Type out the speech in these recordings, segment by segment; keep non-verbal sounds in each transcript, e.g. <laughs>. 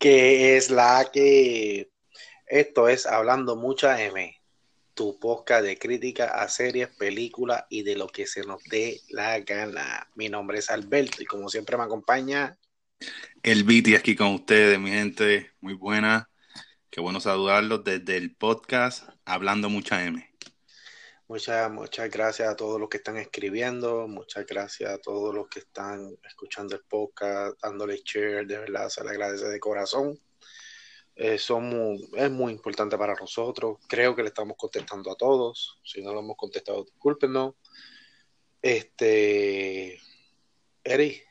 que es la que esto es Hablando Mucha M, tu podcast de crítica a series, películas y de lo que se nos dé la gana. Mi nombre es Alberto y como siempre me acompaña el Viti aquí con ustedes, mi gente, muy buena. Qué bueno saludarlos desde el podcast Hablando Mucha M. Muchas, muchas gracias a todos los que están escribiendo, muchas gracias a todos los que están escuchando el podcast, dándole share, de verdad se le agradece de corazón. Eh, es muy importante para nosotros, creo que le estamos contestando a todos, si no lo hemos contestado, discúlpenos. Este, Eri,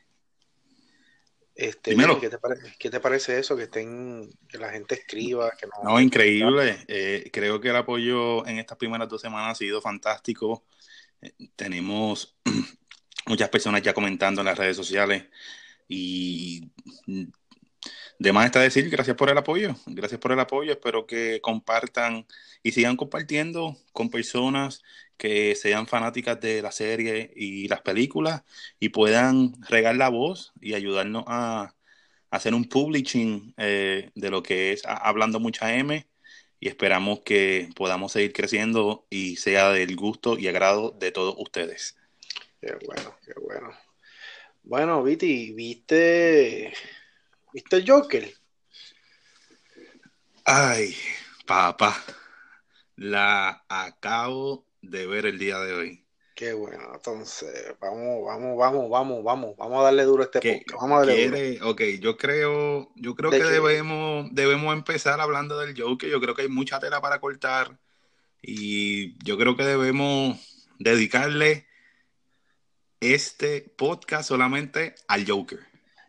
este, ¿qué, te parece, ¿qué, te parece, eso? Que estén, que la gente escriba. Que no, no increíble. Eh, creo que el apoyo en estas primeras dos semanas ha sido fantástico. Eh, tenemos <clears throat> muchas personas ya comentando en las redes sociales y de más está decir, gracias por el apoyo, gracias por el apoyo, espero que compartan y sigan compartiendo con personas que sean fanáticas de la serie y las películas y puedan regar la voz y ayudarnos a, hacer un publishing eh, de lo que es Hablando Mucha M y esperamos que podamos seguir creciendo y sea del gusto y agrado de todos ustedes. Qué bueno, qué bueno. Bueno, Viti, ¿viste ¿Viste Joker? Ay, papá, la acabo de ver el día de hoy. Qué bueno, entonces vamos, vamos, vamos, vamos, vamos, vamos a darle duro a este podcast. Vamos a darle duro. Ok, yo creo, yo creo que debemos, debemos empezar hablando del Joker. Yo creo que hay mucha tela para cortar y yo creo que debemos dedicarle este podcast solamente al Joker.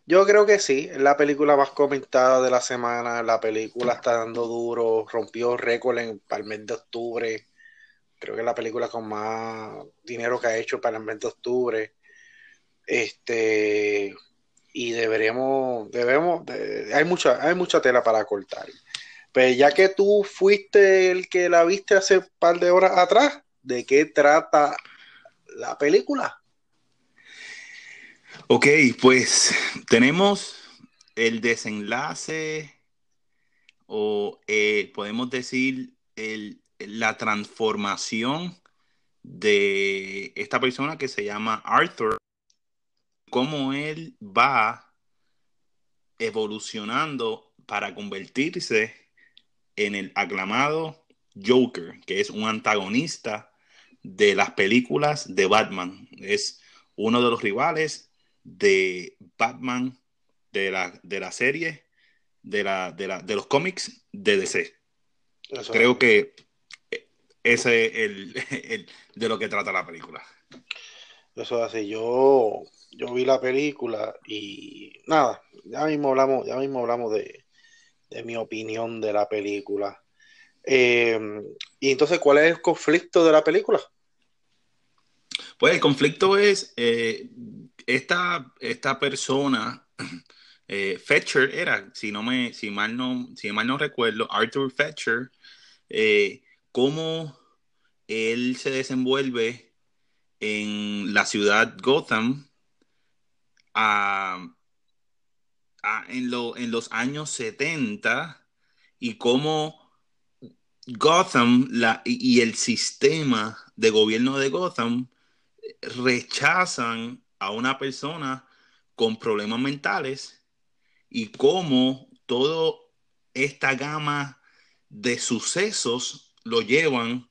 Yo creo que sí, es la película más comentada de la semana. La película está dando duro, rompió récord en, para el mes de octubre. Creo que es la película con más dinero que ha hecho para el mes de octubre. Este, y deberemos, debemos, hay mucha, hay mucha tela para cortar. Pero pues ya que tú fuiste el que la viste hace un par de horas atrás, ¿de qué trata la película? Ok, pues tenemos el desenlace o eh, podemos decir la transformación de esta persona que se llama Arthur, cómo él va evolucionando para convertirse en el aclamado Joker, que es un antagonista de las películas de Batman. Es uno de los rivales de Batman, de la, de la serie, de, la, de, la, de los cómics de DC. Creo que ese es <laughs> el, de lo que trata la película. Eso es así. Yo, yo vi la película y nada, ya mismo hablamos, ya mismo hablamos de, mi opinión de la película. Eh, y entonces, ¿cuál es el conflicto de la película? Pues el conflicto es eh, esta, esta persona, <clears throat> eh, Fetcher era, si no me, si mal no, si mal no recuerdo, Arthur Fetcher, eh, cómo él se desenvuelve en la ciudad Gotham en, en los años 70 y cómo Gotham la, y el sistema de gobierno de Gotham rechazan a una persona con problemas mentales y cómo toda esta gama de sucesos lo llevan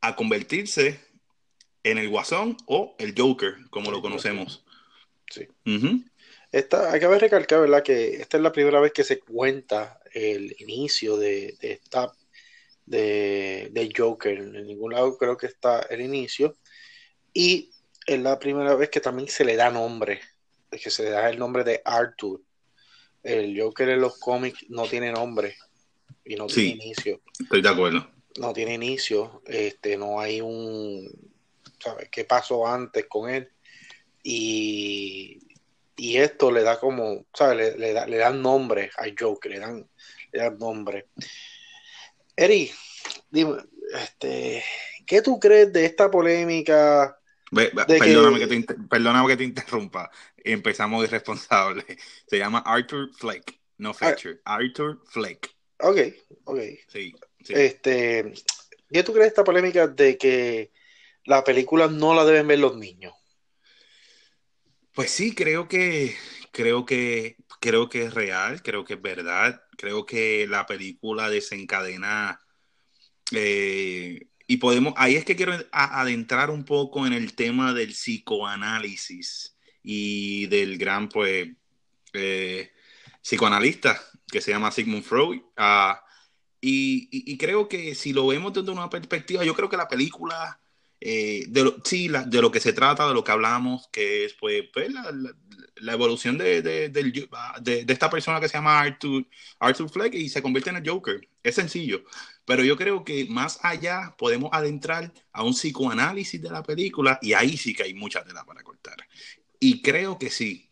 a convertirse en el guasón o el Joker, como lo conocemos. Sí. hay que recalcar, ¿verdad? Que esta es la primera vez que se cuenta el inicio de, esta de, de, Joker. En ningún lado creo que está el inicio. Y es la primera vez que también se le da nombre, que se le da el nombre de Arthur. El Joker en los cómics no tiene nombre y no tiene inicio. Estoy de acuerdo. No tiene inicio, este, no hay un, ¿sabes? ¿Qué pasó antes con él? Y, y esto le da como, ¿sabes? Le, da, le dan nombre al Joker, le dan, le dan nombre. Eri, dime, este, ¿qué tú crees de esta polémica perdóname, que... te, interrumpa. Empezamos irresponsable. Se llama Arthur Fleck. no Fletcher, Arthur Fleck. Ok, ok. Sí, Este, ¿Qué tú crees de esta polémica de que la película no la deben ver los niños? Pues sí, creo que, creo que, creo que es real, creo que es verdad, creo que la película desencadena eh, y podemos, ahí es que quiero adentrar un poco en el tema del psicoanálisis y del gran, pues, eh, psicoanalista que se llama Sigmund Freud. Ah, y, creo que si lo vemos desde una perspectiva, yo creo que la película, eh, de lo, sí, de lo que se trata, de lo que hablamos, que es pues, pues la, evolución de, de, esta persona que se llama Arthur, Arthur Fleck y se convierte en el Joker. Es sencillo. Pero yo creo que más allá podemos adentrar a un psicoanálisis de la película y ahí sí que hay mucha tela para cortar. Y creo que sí.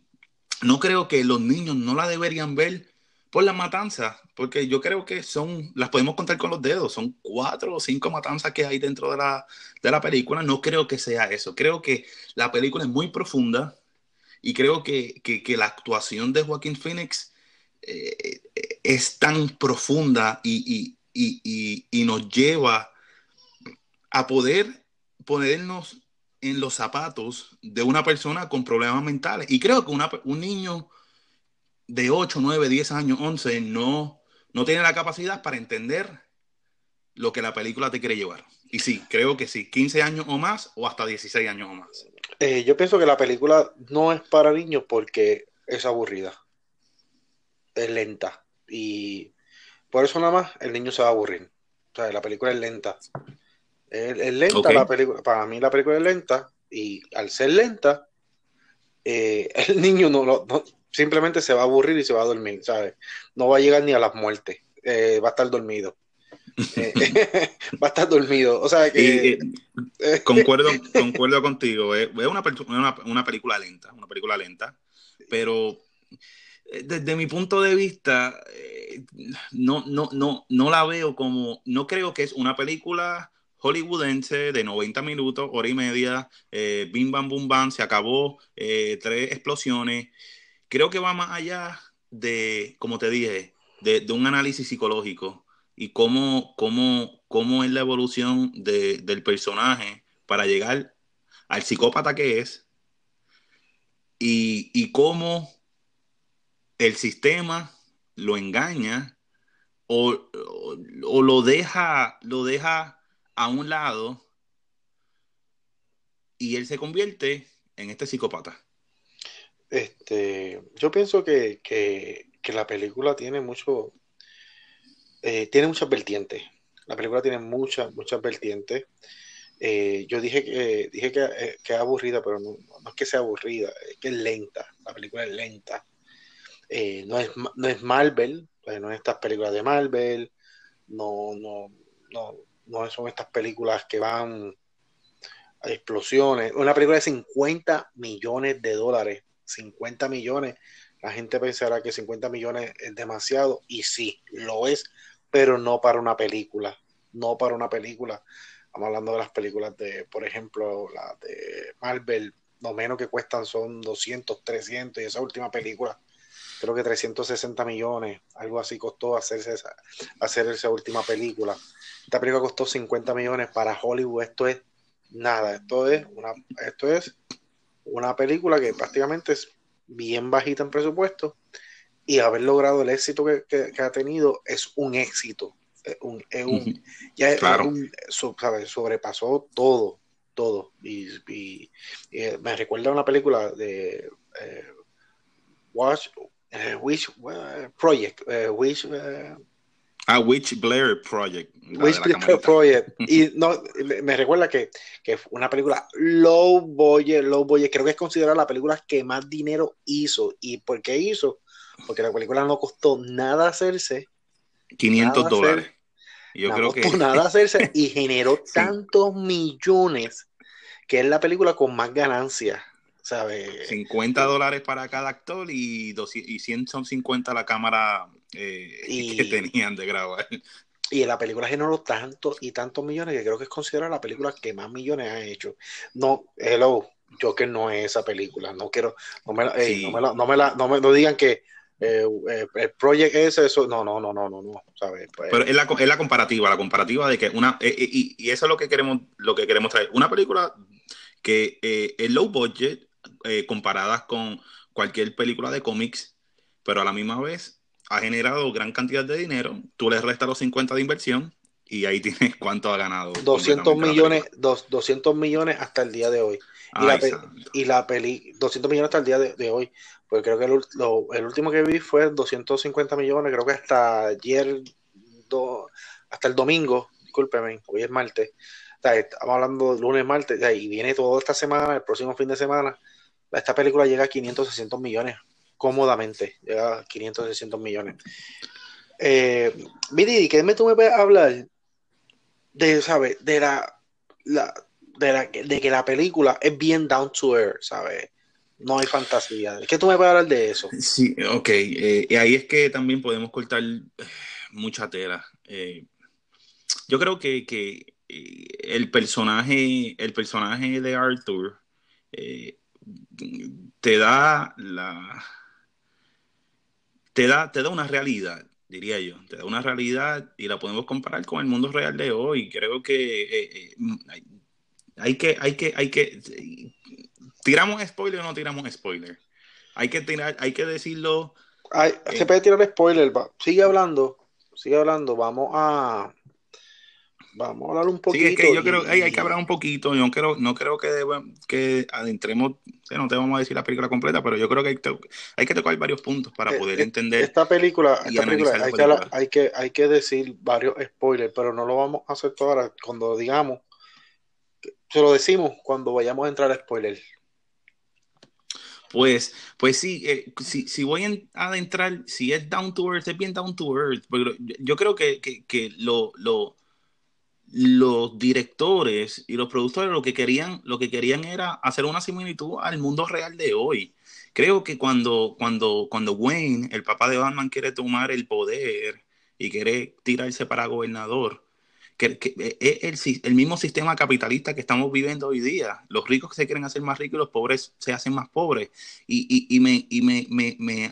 No creo que los niños no la deberían ver por las matanzas, porque yo creo que son, las podemos contar con los dedos, son cuatro o cinco matanzas que hay dentro de la, de la película. No creo que sea eso. Creo que la película es muy profunda y creo que, que, la actuación de Joaquín Phoenix eh, es tan profunda y, y, nos lleva a poder ponernos en los zapatos de una persona con problemas mentales. Y creo que un niño de 8, 9, 10 años, 11, no, no tiene la capacidad para entender lo que la película te quiere llevar. Y sí, creo que sí, 15 años o más o hasta 16 años o más. Eh, yo pienso que la película no es para niños porque es aburrida, es lenta y por eso nada más el niño se va a aburrir. O sea, la película es lenta. Es, lenta la película. Para mí la película es lenta y al ser lenta, eh, <laughs> el niño no, simplemente se va a aburrir y se va a dormir, ¿sabes? No va a llegar ni a las muertes. Eh, va a estar dormido. <laughs> Eh, <laughs> va a estar dormido. O sea que. concuerdo, <laughs> concuerdo contigo. Es una, una, una, película lenta, una película lenta. Pero desde mi punto de vista, no, no, no, no la veo como, no creo que es una película hollywoodense de 90 minutos, hora y media, eh, bim bam bum bam, se acabó, eh, tres explosiones. Creo que va más allá de, como te dije, de, un análisis psicológico y cómo, cómo, cómo es la evolución del personaje para llegar al psicópata que es y, y cómo el sistema lo engaña o, lo, deja, lo deja a un lado y él se convierte en este psicópata. Este, yo pienso que, la película tiene mucho, eh, tiene muchas vertientes. La película tiene muchas, muchas vertientes. Eh, yo dije que dije que, eh, es aburrida, pero no, no, es que sea aburrida, es que es lenta. La película es lenta. No, es, no es Marvel, pues, no es estas películas de Marvel, no, no, no, no son estas películas que van a explosiones. Una película de 50 millones de dólares, 50 millones. La gente pensará que 50 millones es demasiado, y sí, lo es, pero no para una película, no para una película. Estamos hablando de las películas de, por ejemplo, las de Marvel, lo menos que cuestan son 200, 300, y esa última película creo que 360 millones, algo así costó esa, hacer esa última película. Esta película costó 50 millones para Hollywood, esto es nada, esto es una, esto es una película que prácticamente es bien bajita en presupuesto y haber logrado el éxito que, ha tenido es un éxito. un, ya sobrepasó todo, todo. Y, eh, me recuerda una película de eh, Watch, eh, uh, Project, which uh, Ah, Witch Blair Project. Witch Blair Project. <laughs> Y no, me recuerda que, que una película low budget, low budget, creo que es considerada la película que más dinero hizo. ¿Y por qué hizo? Porque la película no costó nada hacerse. 500 dólares. Yo creo que... nada hacerse y <laughs> generó tantos millones que es la película con más ganancias 50 dólares para cada actor y, 200, son 50 la cámara eh, <laughs> que tenían de grabar. Y la película generó tantos y tantos millones que creo que es considerada la película que más millones ha hecho. No, hello, yo que no es esa película, no quiero, no me, no me, no me, no me digan que eh, eh, el Project ese, eso, no, no, no, no, no, no, ¿sabes? Pues, Pero es la, es la comparativa, la comparativa de que una, y, y, eso es lo que queremos, lo que queremos traer, una película que es low budget, comparadas con cualquier película de cómics, pero a la misma vez ha generado gran cantidad de dinero, tú le restas los 50 de inversión y ahí <laughs> tienes cuánto ha ganado. 200 millones, 200 millones hasta el día de hoy. Y, la, peli, 200 millones hasta el día de, hoy. Porque creo que el, último que vi fue 250 millones, creo que hasta ayer, hasta el domingo, discúlpeme, hoy es martes. estamos hablando de lunes, martes, y viene toda esta semana, el próximo fin de semana. Esta película llega a 500, 600 millones, cómodamente, llega a 500, 600 millones. Eh, Miri, ¿qué me tú me puedes hablar de, ¿sabes? De la, la de, que la película es bien down to earth, ¿sabes? No hay fantasía. ¿Qué tú me puedes hablar de eso? Sí, ok. Eh, y ahí es que también podemos cortar eh, mucha tela. Eh, yo creo que, que, el personaje, el personaje de Arthur te da la te da, te da una realidad, diría yo, te da una realidad y la podemos comparar con el mundo real de hoy. Creo que hay que, hay que, hay que. ¿Tiramos spoiler o no tiramos spoiler? Hay que tirar, hay que decirlo. se puede tirar spoiler, sigue hablando, sigue hablando, vamos a. Vamos a hablar un poquito. Sí, es que yo creo que hay, que hablar un poquito. Yo no creo, no creo que, que adentremos, no te vamos a decir la película completa, pero yo creo que hay, que tocar varios puntos para eh, poder eh, entender. Esta película, esta película, hay, Que, hay, que, hay que decir varios spoilers, pero no lo vamos a hacer ahora. Cuando digamos se lo decimos cuando vayamos a entrar a spoiler. Pues, pues sí, eh, si, voy a adentrar, si es down to earth, es bien down to earth. yo creo que, lo, los directores y los productores lo que querían, lo que querían era hacer una similitud al mundo real de hoy. Creo que cuando, cuando, cuando Wayne, el papá de Batman, quiere tomar el poder y quiere tirarse para gobernador, que, es el, mismo sistema capitalista que estamos viviendo hoy día. Los ricos se quieren hacer más ricos y los pobres se hacen más pobres. Y, me,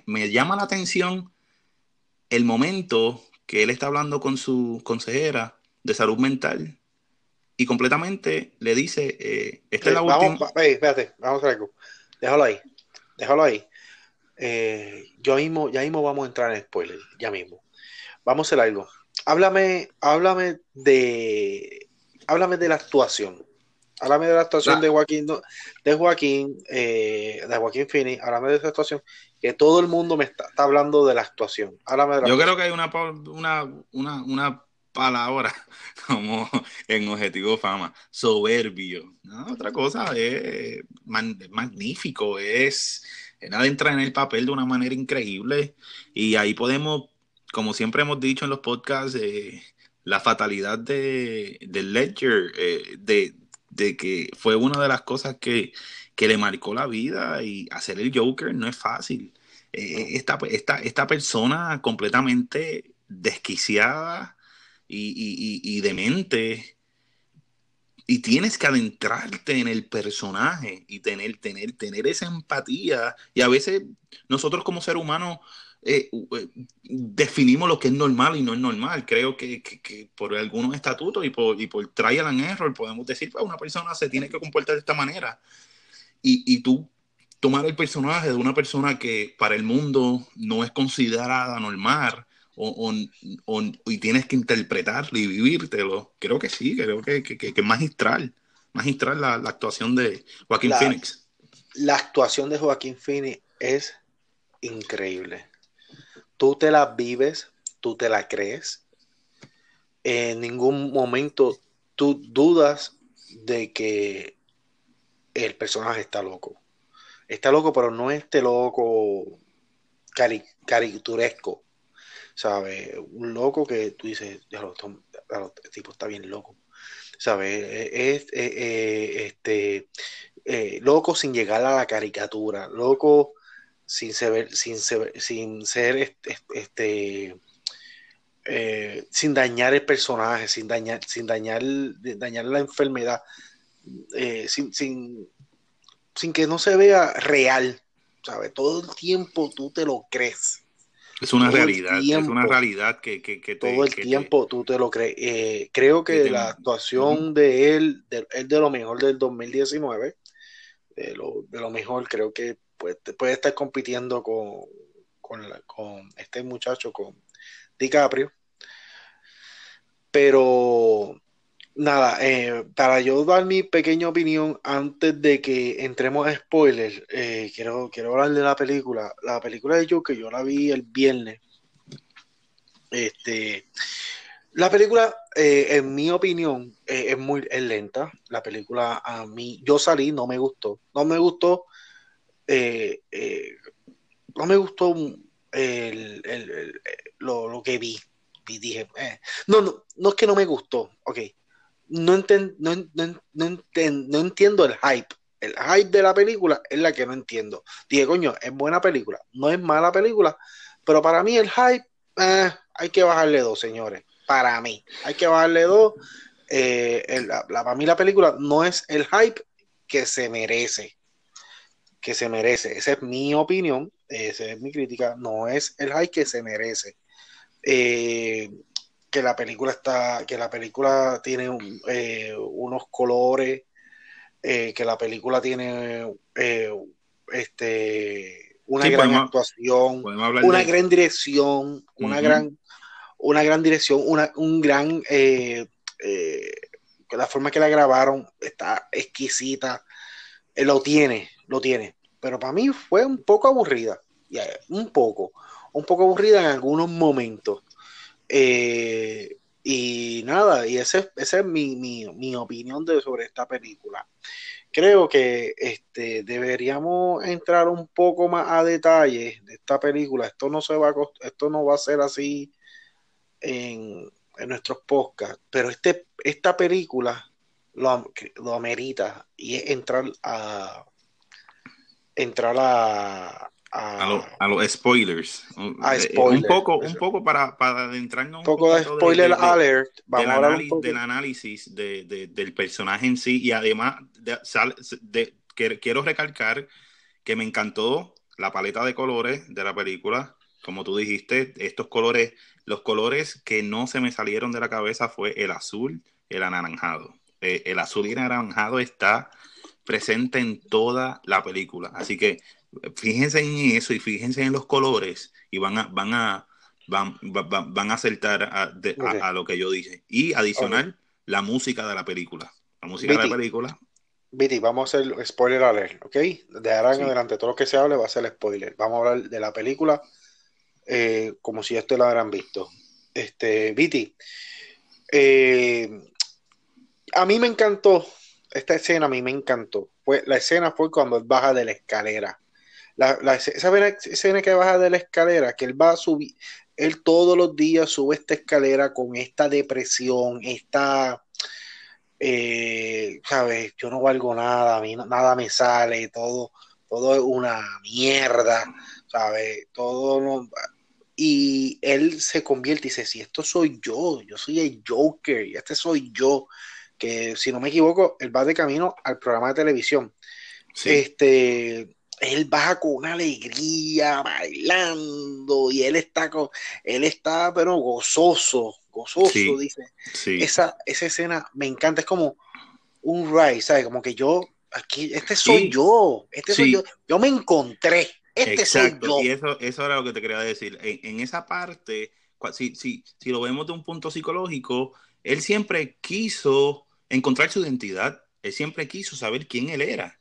me, llama la atención el momento que él está hablando con su consejera de salud mental y completamente le dice, eh, esta es la vamos, espérate, vamos a algo. Déjalo ahí, déjalo ahí. Eh, yo mismo, ya mismo vamos a entrar en spoiler, ya mismo. Vamos a hacer algo háblame, háblame de, háblame de la actuación. Háblame de la actuación de Joaquín, de Joaquín, eh, de Joaquín Fini. Háblame de esa actuación. Que todo el mundo me está, hablando de la actuación. Yo creo que hay una, una, una, una palabra <laughs> como en Objetivo Fama, soberbio. otra cosa, es, magnífico, es, nada entra en el papel de una manera increíble y ahí podemos como siempre hemos dicho en los podcasts, eh, la fatalidad de, Ledger, eh, de, que fue una de las cosas que, le marcó la vida y hacer el Joker no es fácil. Eh, esta, esta, persona completamente desquiciada y, y, demente y tienes que adentrarte en el personaje y tener, tener, tener esa empatía. Y a veces nosotros como ser humanos eh, eh, definimos lo que es normal y no es normal. Creo que, por algunos estatutos y por, y por trial and error podemos decir, que pues, una persona se tiene que comportar de esta manera. Y, y tú tomar el personaje de una persona que para el mundo no es considerada normal o, y tienes que interpretarlo y vivírtelo, creo que sí, creo que, es magistral, magistral la, actuación de Joaquín Phoenix. La actuación de Joaquín Phoenix es increíble tú te la vives, tú te la crees. En ningún momento tú dudas de que el personaje está loco. Está loco, pero no este loco caricaturesco. ¿Sabes? Un loco que tú dices, el tipo está bien loco. ¿Sabes? Es, este, eh, loco sin llegar a la caricatura. Loco sin ser, sin sin ser este, este eh, sin dañar el personaje, sin dañar, sin dañar, dañar la enfermedad, eh, sin, sin, sin, que no se vea real, ¿sabes? Todo el tiempo tú te lo crees, Es una realidad, es una realidad que, que, que todo el tiempo tú te lo crees. Eh, creo que, la actuación de él es de lo mejor del 2019, de lo, de lo mejor, creo que puede, puede estar compitiendo con, con, con este muchacho, con DiCaprio. Pero nada, eh, para yo dar mi pequeña opinión antes de que entremos a spoilers, eh, quiero, quiero hablar de la película. La película de Joker, yo la vi el viernes. Este, la película, eh, en mi opinión, es muy es lenta. La película a mí, yo salí, no me gustó. No me gustó, no me gustó lo, lo, que vi. Y dije, no, no, no es que no me gustó, ok no, no, entiendo el hype. El hype de la película es la que no entiendo. Dije, coño, es buena película, no es mala película, pero para mí el hype, eh, hay que bajarle dos, señores. Para mí, hay que bajarle dos. Eh, la, para mí la película no es el hype que se merece. Que se merece. Esa es mi opinión, esa es mi crítica. No es el hype que se merece. Eh, que la película está, que la película tiene eh, unos colores, eh, que la película tiene eh, este una gran actuación, una gran dirección, una gran, una gran dirección, una, un gran la forma que la grabaron está exquisita, lo tiene, lo tiene, pero para mí fue un poco aburrida, un poco, un poco aburrida en algunos momentos eh, y nada, y esa es mi, opinión de, sobre esta película. Creo que este, deberíamos entrar un poco más a detalle de esta película. Esto no, se va a, esto no va a ser así en, nuestros podcasts, pero este, esta película lo, lo amerita y es entrar a entrar a, a, los spoilers. Eh, un poco, un poco para, para adentrarnos un poco de spoiler alert. Vamos del, análisis, del análisis de, del personaje en sí y además de, quiero recalcar que me encantó la paleta de colores de la película. Como tú dijiste, estos colores, los colores que no se me salieron de la cabeza fue el azul, el anaranjado. Eh, el azul y el anaranjado está presente en toda la película. Así que fíjense en eso y fíjense en los colores y van a, van a, van, van, a acertar a, lo que yo dije. Y adicional, la música de la película. La música de la película. Viti, vamos a hacer spoiler alert, ¿ok? De ahora en adelante, todo lo que se hable va a ser spoiler. Vamos a hablar de la película eh, como si esto lo hubieran visto. Este, Viti, eh, a mí me encantó, esta escena a mí me encantó. Fue, la escena fue cuando él baja de la escalera la, esa escena que baja de la escalera, que él va a subir, él todos los días sube esta escalera con esta depresión, esta, eh, ¿sabes? Yo no valgo nada, a mí nada me sale, todo, todo es una mierda, ¿sabes? Todo y él se convierte y dice, si esto soy yo, yo soy el Joker, y este soy yo, que si no me equivoco, él va de camino al programa de televisión. Este, él baja con una alegría, bailando, y él está con, él está, pero gozoso, gozoso, dice. Esa, esa escena me encanta, es como un ride, ¿sabes? Como que yo, aquí, este soy yo, este soy yo, yo me encontré, este soy yo. Y eso, eso era lo que te quería decir. En, esa parte, si, si, si lo vemos de un punto psicológico, él siempre quiso encontrar su identidad, él siempre quiso saber quién él era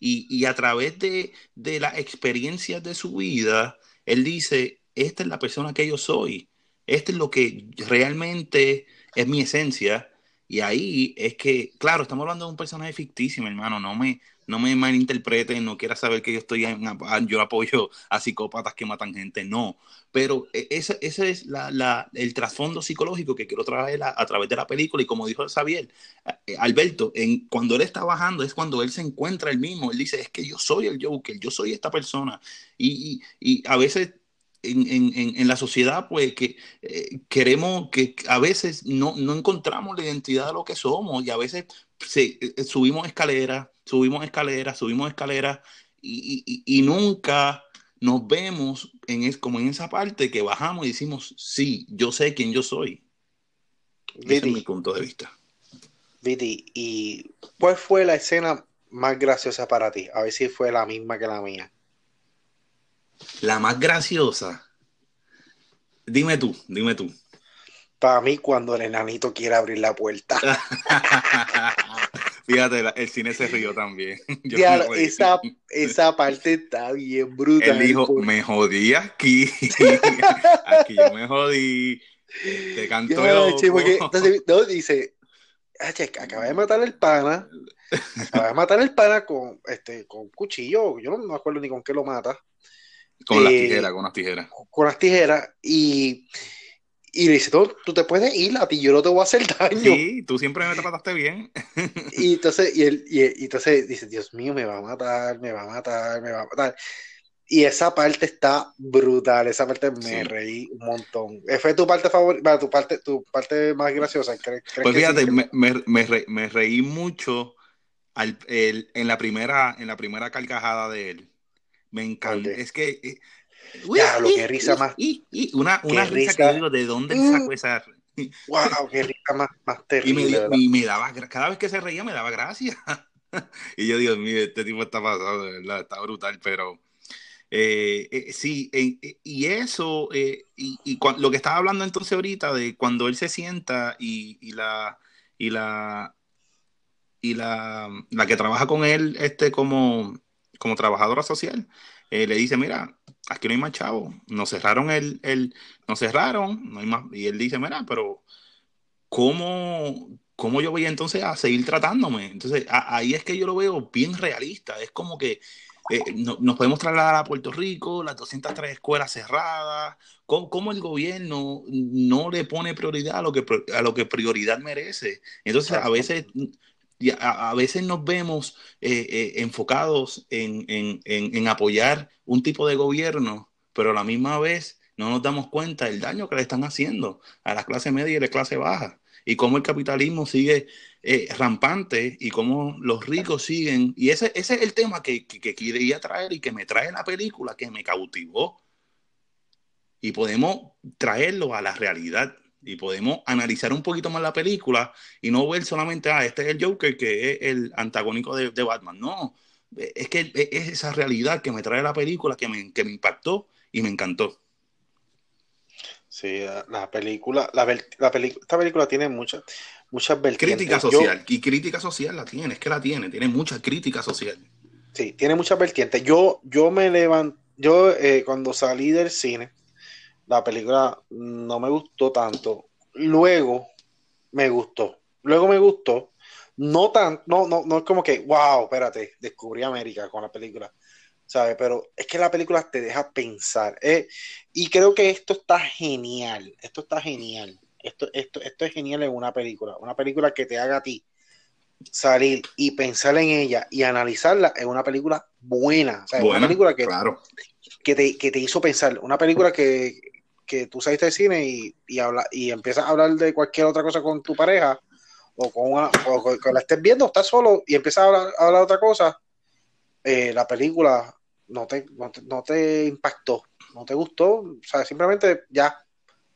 y, a través de, de las experiencias de su vida, él dice, esta es la persona que yo soy, esto es lo que realmente es mi esencia. Y ahí es que, claro, estamos hablando de un personaje ficticio, hermano, no me, no me malinterpreten, no quiera saber que yo estoy en, yo apoyo a psicópatas que matan gente, no. Pero e, ese, es la, el trasfondo psicológico que quiero traer a, través de la película. Y como dijo Xavier, eh, Alberto, cuando él está bajando es cuando él se encuentra él mismo. Él dice, es que yo soy el Joker, yo soy esta persona. Y, y, a veces en, en, en, la sociedad, pues que eh, queremos que a veces no, no, encontramos la identidad de lo que somos y a veces eh, subimos escaleras, subimos escaleras, subimos escaleras y, y, nunca nos vemos en es, como en esa parte que bajamos y decimos, sí, yo sé quién yo soy. Ese es mi punto de vista. Viti, ¿y cuál fue la escena más graciosa para ti? A ver si fue la misma que la mía. La más graciosa. Dime tú, dime tú. Para mí, cuando el enanito quiere abrir la puerta. <laughs> Fíjate, el cine se rió también. <laughs> esa, esa, parte está bien brutal. Él dijo, me jodí aquí. <laughs> aquí yo me jodí. Te cantó el entonces, no, dice, acaba de matar el pana. Acaba de matar el pana con, este, con cuchillo. Yo no me acuerdo ni con qué lo mata. Con las eh, tijeras, con las tijeras. Con las tijeras. Y y le dice, tú, te puedes ir, a ti yo no te voy a hacer daño. Sí, tú siempre me trataste bien. <laughs> y entonces, y él, y, entonces dice, Dios mío, me va a matar, me va a matar, me va a matar. Y esa parte está brutal, esa parte me reí un montón. Eh, ¿Fue tu parte favorita, tu parte, tu parte más graciosa? pues fíjate, me, me, reí mucho al, en, la primera, en la primera carcajada de él. Me encanta. Es que eh, lo que risa más. Y, una, una risa, que digo, ¿de dónde sacó mm. esa? Wow, qué risa más, más <laughs> terrible. Y me, daba, cada vez que se reía me daba gracia. <laughs> y yo, Dios mío, este tipo está pasado, de verdad, está brutal, pero eh, eh, sí, eh, y eso, y, y lo que estaba hablando entonces ahorita de cuando él se sienta y, y la y la y la, la que trabaja con él este como, como trabajadora social, le dice, mira, aquí no hay más chavo. Nos cerraron el, el, nos cerraron, no hay más. Y él dice, mira, pero ¿cómo, cómo yo voy entonces a seguir tratándome? Entonces, ahí es que yo lo veo bien realista. Es como que eh, nos podemos trasladar a Puerto Rico, las 203 escuelas cerradas, ¿cómo, el gobierno no le pone prioridad a lo que, a lo que prioridad merece? Entonces, a veces a, veces nos vemos eh, eh, enfocados en, apoyar un tipo de gobierno, pero a la misma vez no nos damos cuenta del daño que le están haciendo a la clase media y la clase baja. Y cómo el capitalismo sigue eh, rampante y cómo los ricos siguen. Y ese, ese es el tema que, que, que quería traer y que me trae la película, que me cautivó. Y podemos traerlo a la realidad y podemos analizar un poquito más la película y no ver solamente, ah, este es el Joker que es el antagónico de, Batman. No, es que es esa realidad que me trae la película que me, que me impactó y me encantó. Sí, la película, la, esta película tiene muchas muchas vertientes. Crítica social, y crítica social la tiene, es que la tiene, tiene mucha crítica social. Sí, tiene muchas vertientes. Yo, yo me levanto, yo eh, cuando salí del cine, la película no me gustó tanto. Luego me gustó. Luego me gustó. No tan, no, no, no es como que, wow, espérate, descubrí América con la película. ¿Sabes? Pero es que la película te deja pensar. Eh, y creo que esto está genial. Esto está genial. Esto, esto, esto es genial en una película. Una película que te haga a ti salir y pensar en ella y analizarla es una película buena. O una película que, claro. que, te, que te hizo pensar. Una película que, que tú saliste de cine y, y, habla, y empiezas a hablar de cualquier otra cosa con tu pareja o con, una, o la estés viendo, estás solo y empiezas a hablar, de otra cosa, eh, la película no te, no te, impactó, no te gustó, o sea, simplemente ya,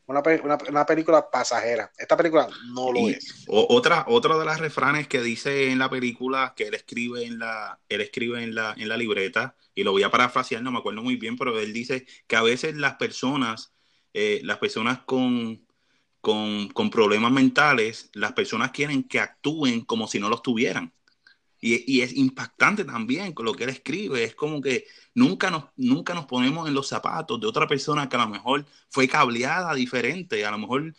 una, una, película pasajera. Esta película no lo es. otra, otra de las refranes que dice en la película que él escribe en la, él escribe en la, en la libreta, y lo voy a parafrasear, no me acuerdo muy bien, pero él dice que a veces las personas eh, las personas con, con, problemas mentales, las personas quieren que actúen como si no los tuvieran. Y, es impactante también con lo que él escribe. Es como que nunca nos, nunca nos ponemos en los zapatos de otra persona que a lo mejor fue cableada diferente. A lo mejor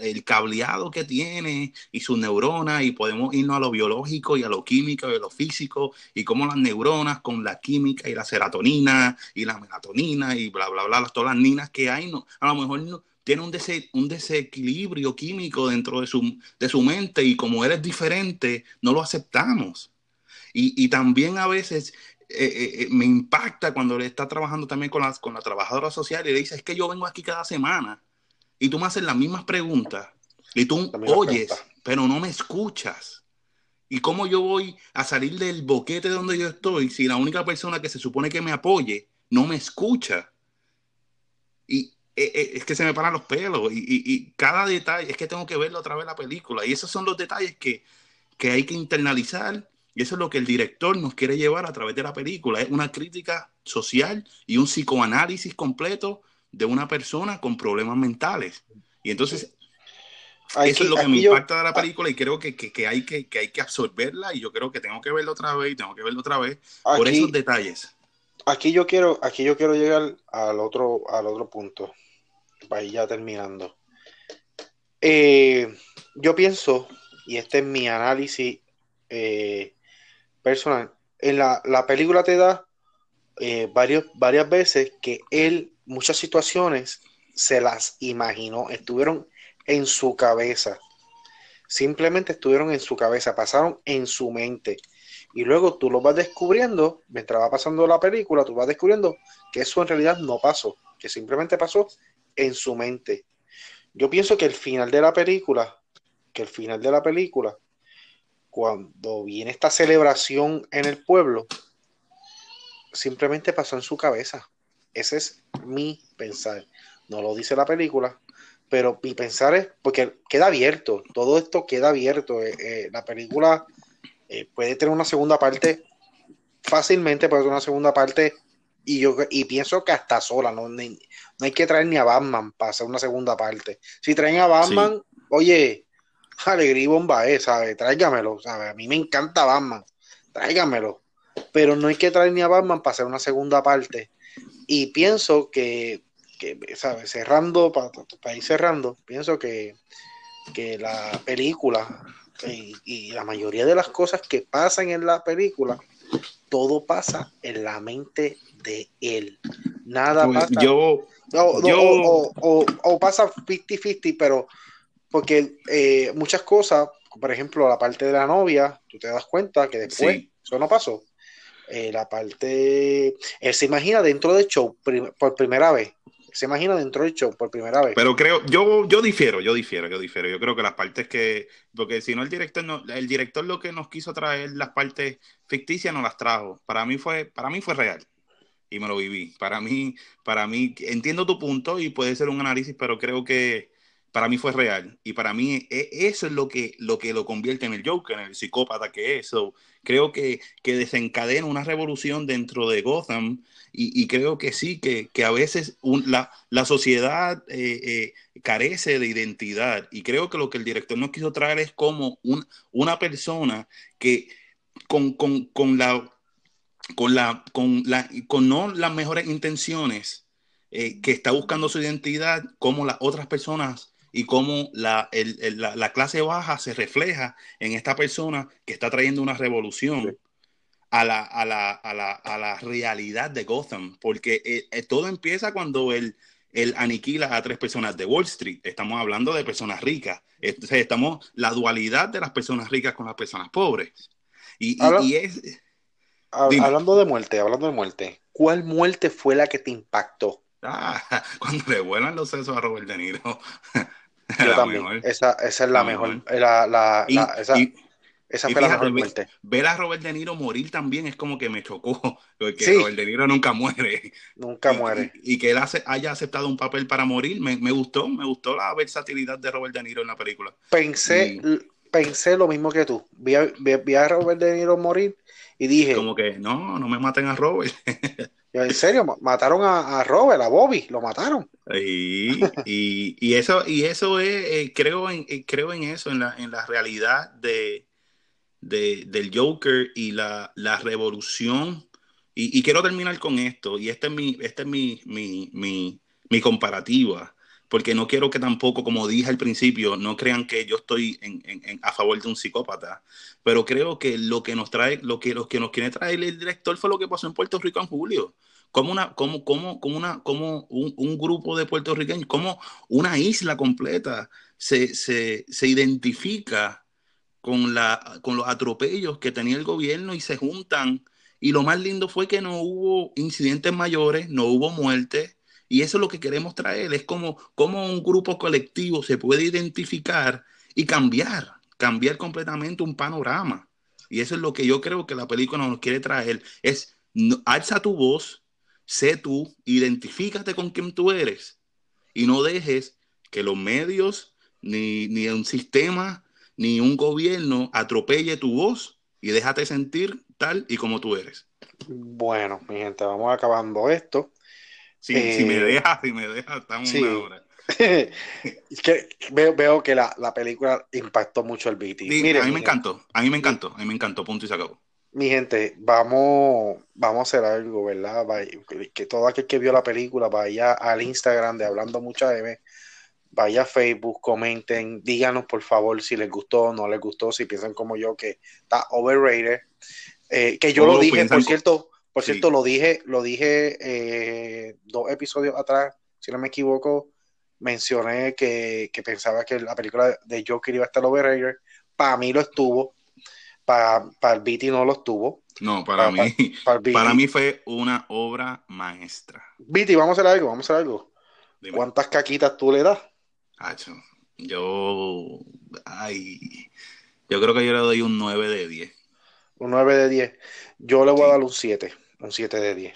el cableado que tiene y sus neuronas, y podemos irnos a lo biológico y a lo químico y a lo físico, y cómo las neuronas con la química y la serotonina y la melatonina y bla, bla, bla, todas las ninas que hay, no, a lo mejor tiene un, un desequilibrio químico dentro de su, de su mente y como eres diferente, no lo aceptamos. Y, y también a veces eh, eh, eh, me impacta cuando le está trabajando también con, las, con la trabajadora social y le dice, es que yo vengo aquí cada semana y tú me haces las mismas preguntas y tú oyes, pero no me escuchas. ¿Y cómo yo voy a salir del boquete donde yo estoy si la única persona que se supone que me apoye no me escucha. Y eh, eh, es que se me paran los pelos y, cada detalle, es que tengo que verlo otra vez la película. Y esos son los detalles que, que hay que internalizar y eso es lo que el director nos quiere llevar a través de la película. Es una crítica social y un psicoanálisis completo de una persona con problemas mentales. Y entonces, eso es lo que me impacta de la película y creo que, hay que, hay que absorberla y yo creo que tengo que verlo otra vez y tengo que verlo otra vez por esos detalles. Aquí yo quiero, aquí yo quiero llegar al otro, al otro punto, para ir ya terminando. Eh, yo pienso, y este es mi análisis eh, personal. En la, película te da eh, varios, varias veces que él, muchas situaciones, se las imaginó, estuvieron en su cabeza. Simplemente estuvieron en su cabeza, pasaron en su mente. Y luego tú lo vas descubriendo, mientras va pasando la película, tú vas descubriendo que eso en realidad no pasó, que simplemente pasó en su mente. Yo pienso que el final de la película, que el final de la película cuando viene esta celebración en el pueblo, simplemente pasó en su cabeza. Ese es mi pensar. No lo dice la película, pero mi pensar es, porque queda abierto, todo esto queda abierto. Eh, eh, la película eh, puede tener una segunda parte, fácilmente puede tener una segunda parte, y yo y pienso que hasta sola, no, no hay que traer ni a Batman para hacer una segunda parte. Si traen a Batman, oye, alegría y bomba es, ¿sabes? Tráigamelo, ¿sabes? A mí me encanta Batman, tráigamelo. Pero no hay que traer ni a Batman para hacer una segunda parte. Y pienso que, que ¿sabes? Cerrando, para, ir cerrando, pienso que, que la película y, la mayoría de las cosas que pasan en la película, todo pasa en la mente de él. Nada pues pasa. Yo, O, o, pasa 50-50, pero porque eh, muchas cosas, por ejemplo, la parte de la novia, tú te das cuenta que después eso no pasó. Eh, la parte, él se imagina dentro del show por primera vez. Se imagina dentro del show por primera vez. Pero creo, yo, yo difiero, yo difiero, yo difiero. Yo creo que las partes que, porque si no el director no, el director lo que nos quiso traer las partes ficticias no las trajo. Para mí fue, para mí fue real y me lo viví. Para mí, para mí, entiendo tu punto y puede ser un análisis, pero creo que para mí fue real. Y para mí e, eso es lo que lo, que lo convierte en el Joker, en el psicópata que es. creo que, que, desencadena una revolución dentro de Gotham y, creo que sí, que, a veces la, la, sociedad eh, eh, carece de identidad. Y creo que lo que el director nos quiso traer es como un, una persona que con, la con la con la con no las mejores intenciones eh, que está buscando su identidad como las otras personas y cómo la, la, clase baja se refleja en esta persona que está trayendo una revolución a, la, a, la, a, la, a, la, realidad de Gotham, porque eh, eh, todo empieza cuando él, él, aniquila a tres personas de Wall Street. Estamos hablando de personas ricas. Entonces, estamos la dualidad de las personas ricas con las personas pobres. Y, y, es... Hablando de muerte, hablando de muerte, ¿cuál muerte fue la que te impactó? Ah, <laughs> cuando le vuelan los sesos a Robert De Niro. <laughs> <laughs> Yo también. Esa, esa, es la, mejor. La, la, esa, esa fue la mejor muerte. Ver a Robert De Niro morir también es como que me chocó. <laughs> Porque Robert De Niro nunca muere. Nunca muere. Y, que él haya aceptado un papel para morir, me, me, gustó. Me gustó la versatilidad de Robert De Niro en la película. Pensé, pensé lo mismo que tú. Vi a, vi a Robert De Niro morir y dije. Como que no, no me maten a Robert. <laughs> en serio, mataron a, Robert, a Bobby, lo mataron. Y, y, eso, y eso es, eh, creo, en, eh, creo en eso, en la, en la realidad de, del Joker y la, revolución. Y, quiero terminar con esto, y esta es mi, este es mi, mi, mi, mi comparativa porque no quiero que tampoco, como dije al principio, no crean que yo estoy a favor de un psicópata, pero creo que lo que nos trae, lo que, lo que nos quiere traer el director fue lo que pasó en Puerto Rico en julio. Como, una, como, como, como, una, como un, grupo de puertorriqueños, como una isla completa se, se, se identifica con, la, con los atropellos que tenía el gobierno y se juntan. Y lo más lindo fue que no hubo incidentes mayores, no hubo muertes, y eso es lo que queremos traer, es como, como un grupo colectivo se puede identificar y cambiar, cambiar completamente un panorama. Y eso es lo que yo creo que la película nos quiere traer, es alza tu voz, sé tú, identifícate con quién tú eres y no dejes que los medios, ni, ni un sistema, ni un gobierno atropelle tu voz y déjate sentir tal y como tú eres. Bueno, mi gente, vamos acabando esto. Si me eh, dejas, si me dejas, estamos una hora. <laughs> que veo, que la, película impactó mucho al BT. a mí me encantó, a mí me encantó, a mí me encantó, punto y se acabó. Mi gente, vamos, vamos a hacer algo, ¿verdad? Que todo aquel que vio la película vaya al Instagram de Hablando Mucha M, vaya a Facebook, comenten, díganos por favor si les gustó o no les gustó, si piensan como yo que está overrated. Eh, que yo lo dije, por cierto, por cierto, lo dije, lo dije eh, dos episodios atrás, si no me equivoco, mencioné que, pensaba que la película de Joker iba a estar overrated. Para mí lo estuvo, para, para el no lo estuvo. No, para, mí, para, mí fue una obra maestra. BT, vamos a hacer algo, vamos a hacer algo. ¿Cuántas caquitas tú le das? yo, ay, yo creo que yo le doy un 9 de 10. Un 9 de 10. Yo le voy a dar un 7 un 7 de 10.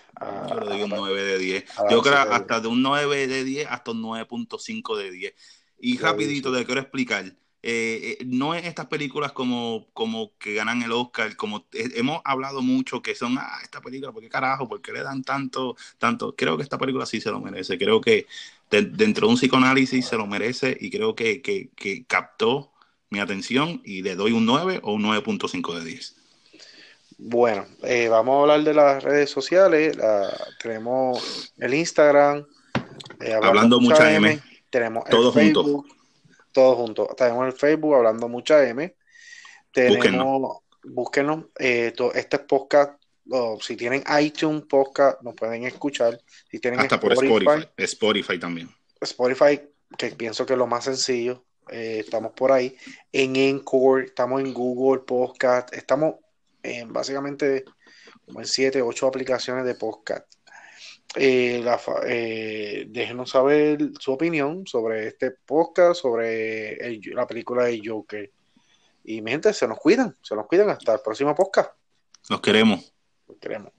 yo le doy un 9 de 10. Yo creo hasta de un 9 de 10 hasta un 9.5 de 10. Y rapidito te quiero explicar. Eh, eh, no es estas películas como, como que ganan el Oscar, como hemos hablado mucho que son, ah, esta película, ¿por qué carajo? ¿Por qué le dan tanto, tanto? Creo que esta película sí se lo merece. Creo que dentro de un psicoanálisis se lo merece y creo que, que, que captó mi atención y le doy un 9 o un 9.5 de 10. Bueno, eh, vamos a hablar de las redes sociales. tenemos el Instagram. Eh, hablando, mucha M. Tenemos el Facebook. Todos juntos. Tenemos el Facebook hablando mucha M. Tenemos, búsquenos. Eh, este podcast. si tienen iTunes podcast, nos pueden escuchar. Si tienen Hasta por Spotify. Spotify también. Spotify, que pienso que es lo más sencillo. estamos por ahí. En Encore, estamos en Google Podcast. Estamos básicamente como en 7, 8 aplicaciones de podcast. Eh, eh, déjenos saber su opinión sobre este podcast, sobre la película de Joker. Y mi gente, se nos cuidan, se nos cuidan hasta el próximo podcast. Nos queremos. Queremos.